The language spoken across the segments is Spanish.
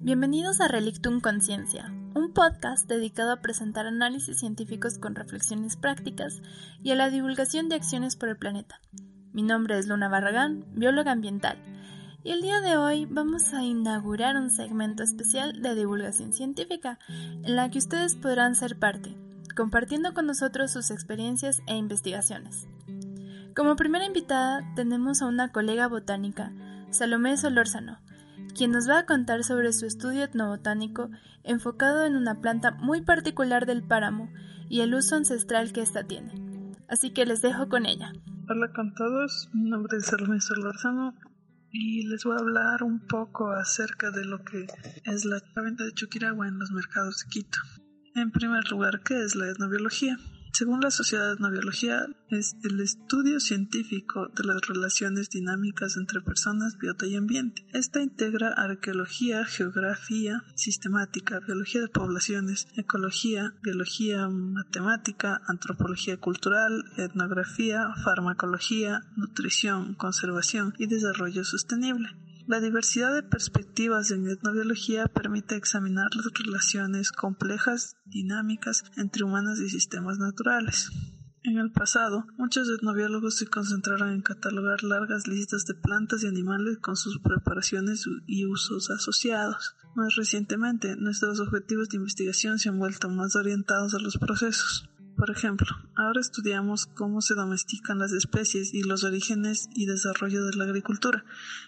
Bienvenidos a Relictum Conciencia, un podcast dedicado a presentar análisis científicos con reflexiones prácticas y a la divulgación de acciones por el planeta. Mi nombre es Luna Barragán, bióloga ambiental, y el día de hoy vamos a inaugurar un segmento especial de divulgación científica en la que ustedes podrán ser parte, compartiendo con nosotros sus experiencias e investigaciones. Como primera invitada tenemos a una colega botánica, Salomé Solórzano, quien nos va a contar sobre su estudio etnobotánico enfocado en una planta muy particular del páramo y el uso ancestral que ésta tiene. Así que les dejo con ella. Hola con todos, mi nombre es Salomé Solorzano y les voy a hablar un poco acerca de lo que es la venta de Chuquiragua en los mercados de Quito. En primer lugar, ¿qué es la etnobiología? Según la Sociedad de Etnobiología, es el estudio científico de las relaciones dinámicas entre personas, biota y ambiente. Esta integra arqueología, geografía, sistemática, biología de poblaciones, ecología, biología matemática, antropología cultural, etnografía, farmacología, nutrición, conservación y desarrollo sostenible. La diversidad de perspectivas en etnobiología permite examinar las relaciones complejas, dinámicas entre humanos y sistemas naturales. En el pasado, muchos etnobiólogos se concentraron en catalogar largas listas de plantas y animales con sus preparaciones y usos asociados. Más recientemente, nuestros objetivos de investigación se han vuelto más orientados a los procesos. Por ejemplo, ahora estudiamos cómo se domestican las especies y los orígenes y desarrollo de la agricultura,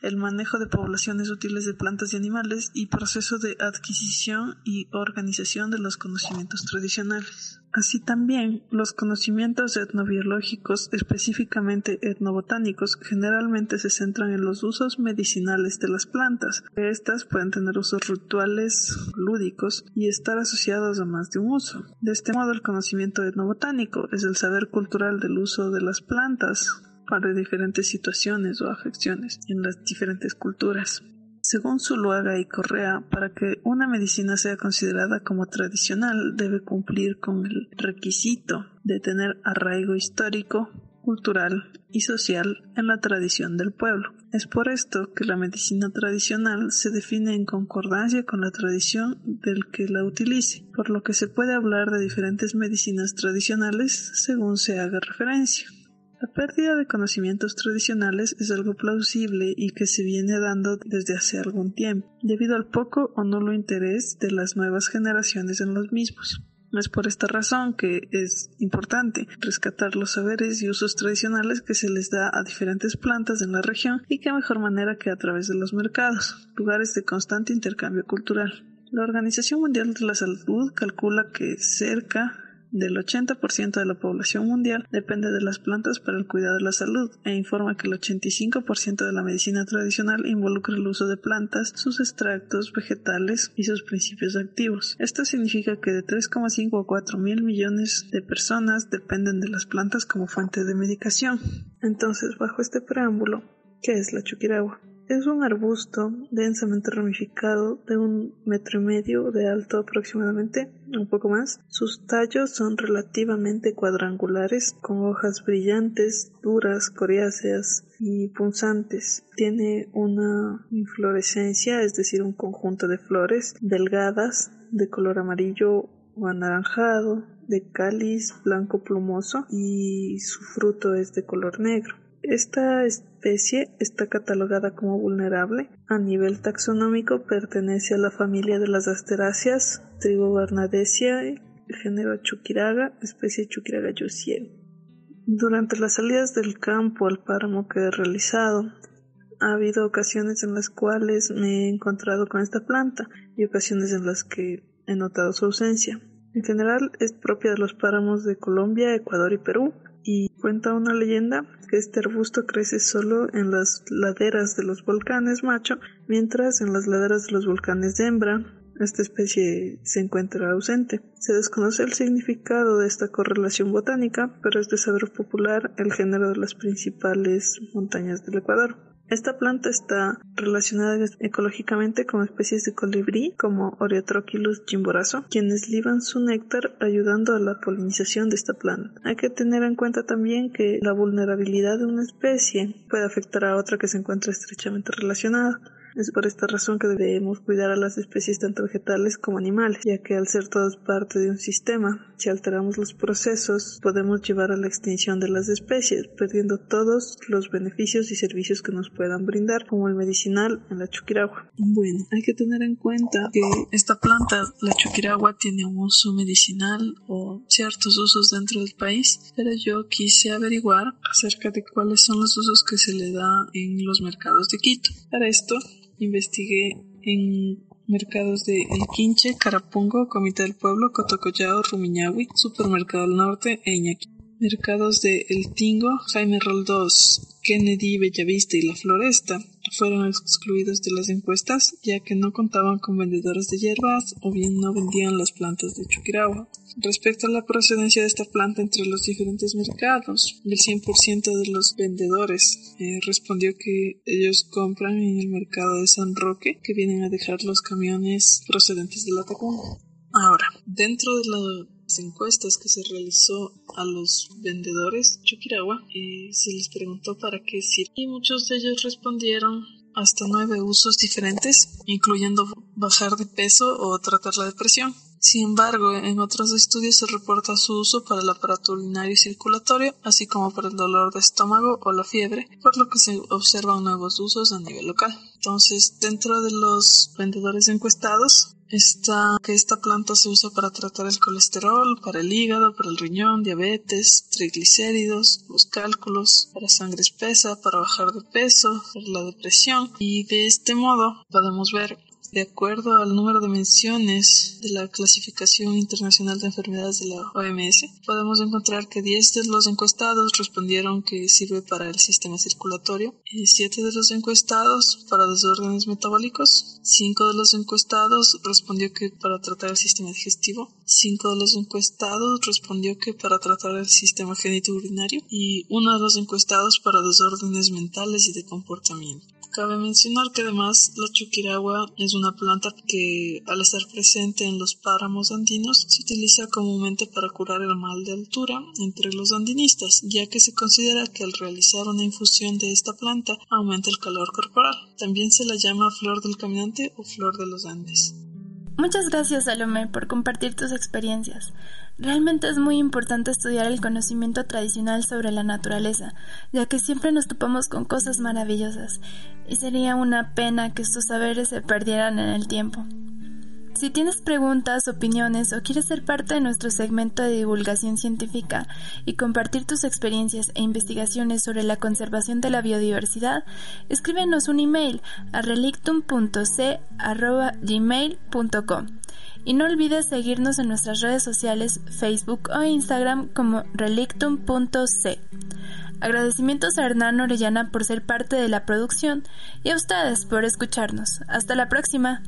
el manejo de poblaciones útiles de plantas y animales y proceso de adquisición y organización de los conocimientos tradicionales. Así también, los conocimientos etnobiológicos, específicamente etnobotánicos, generalmente se centran en los usos medicinales de las plantas. Estas pueden tener usos rituales, lúdicos y estar asociados a más de un uso. De este modo, el conocimiento etnobotánico es el saber cultural del uso de las plantas para diferentes situaciones o afecciones en las diferentes culturas. Según Zuluaga y Correa, para que una medicina sea considerada como tradicional debe cumplir con el requisito de tener arraigo histórico, cultural y social en la tradición del pueblo. Es por esto que la medicina tradicional se define en concordancia con la tradición del que la utilice, por lo que se puede hablar de diferentes medicinas tradicionales según se haga referencia. La pérdida de conocimientos tradicionales es algo plausible y que se viene dando desde hace algún tiempo, debido al poco o nulo interés de las nuevas generaciones en los mismos. Es por esta razón que es importante rescatar los saberes y usos tradicionales que se les da a diferentes plantas en la región y qué mejor manera que a través de los mercados, lugares de constante intercambio cultural. La Organización Mundial de la Salud calcula que cerca del 80% de la población mundial depende de las plantas para el cuidado de la salud e informa que el 85% de la medicina tradicional involucra el uso de plantas, sus extractos vegetales y sus principios activos. Esto significa que de 3,5 a 4 mil millones de personas dependen de las plantas como fuente de medicación. Entonces, bajo este preámbulo, ¿qué es la chuquiragua? Es un arbusto densamente ramificado de un metro y medio de alto aproximadamente, un poco más. Sus tallos son relativamente cuadrangulares, con hojas brillantes, duras, coriáceas y punzantes. Tiene una inflorescencia, es decir, un conjunto de flores delgadas de color amarillo o anaranjado, de cáliz blanco plumoso y su fruto es de color negro. Esta especie está catalogada como vulnerable. A nivel taxonómico pertenece a la familia de las asteráceas, tribu Barnadesia, género Chuquiraga, especie Chuquiraga yusiel. Durante las salidas del campo al páramo que he realizado, ha habido ocasiones en las cuales me he encontrado con esta planta y ocasiones en las que he notado su ausencia. En general es propia de los páramos de Colombia, Ecuador y Perú, y cuenta una leyenda que este arbusto crece solo en las laderas de los volcanes macho, mientras en las laderas de los volcanes de hembra esta especie se encuentra ausente. Se desconoce el significado de esta correlación botánica, pero es de saber popular el género de las principales montañas del Ecuador. Esta planta está relacionada ecológicamente con especies de colibrí como Oreotrochilus jimborazo, quienes liban su néctar ayudando a la polinización de esta planta. Hay que tener en cuenta también que la vulnerabilidad de una especie puede afectar a otra que se encuentra estrechamente relacionada. Es por esta razón que debemos cuidar a las especies tanto vegetales como animales, ya que al ser todas parte de un sistema, si alteramos los procesos, podemos llevar a la extinción de las especies, perdiendo todos los beneficios y servicios que nos puedan brindar, como el medicinal en la chuquiragua. Bueno, hay que tener en cuenta que esta planta, la chuquiragua, tiene un uso medicinal o ciertos usos dentro del país, pero yo quise averiguar acerca de cuáles son los usos que se le da en los mercados de Quito. Para esto, Investigué en mercados de El Quinche, Carapungo, Comité del Pueblo, Cotocollao, Rumiñahui, Supermercado del Norte e Iñaki. Mercados de El Tingo, Jaime Roldós, Kennedy, Bellavista y La Floresta fueron excluidos de las encuestas ya que no contaban con vendedores de hierbas o bien no vendían las plantas de Chuquiragua. Respecto a la procedencia de esta planta entre los diferentes mercados, el 100% de los vendedores eh, respondió que ellos compran en el mercado de San Roque, que vienen a dejar los camiones procedentes de la Tacunga. Ahora, dentro de las encuestas que se realizó a los vendedores Chuquiragua, eh, se les preguntó para qué sirve y muchos de ellos respondieron hasta nueve usos diferentes, incluyendo bajar de peso o tratar la depresión. Sin embargo, en otros estudios se reporta su uso para el aparato urinario y circulatorio, así como para el dolor de estómago o la fiebre, por lo que se observan nuevos usos a nivel local. Entonces, dentro de los vendedores encuestados, está que esta planta se usa para tratar el colesterol, para el hígado, para el riñón, diabetes, triglicéridos, los cálculos, para sangre espesa, para bajar de peso, para la depresión. Y de este modo podemos ver de acuerdo al número de menciones de la clasificación internacional de enfermedades de la OMS, podemos encontrar que 10 de los encuestados respondieron que sirve para el sistema circulatorio, 7 de los encuestados para desórdenes metabólicos, 5 de los encuestados respondió que para tratar el sistema digestivo, 5 de los encuestados respondió que para tratar el sistema genitourinario y uno de los encuestados para desórdenes mentales y de comportamiento. Cabe mencionar que además la chuquiragua es una planta que al estar presente en los páramos andinos se utiliza comúnmente para curar el mal de altura entre los andinistas, ya que se considera que al realizar una infusión de esta planta aumenta el calor corporal. También se la llama flor del caminante o flor de los Andes. Muchas gracias, Salomé, por compartir tus experiencias. Realmente es muy importante estudiar el conocimiento tradicional sobre la naturaleza, ya que siempre nos topamos con cosas maravillosas, y sería una pena que estos saberes se perdieran en el tiempo. Si tienes preguntas, opiniones o quieres ser parte de nuestro segmento de divulgación científica y compartir tus experiencias e investigaciones sobre la conservación de la biodiversidad, escríbenos un email a relictum.c.gmail.com y no olvides seguirnos en nuestras redes sociales Facebook o Instagram como relictum.c. Agradecimientos a Hernán Orellana por ser parte de la producción y a ustedes por escucharnos. Hasta la próxima.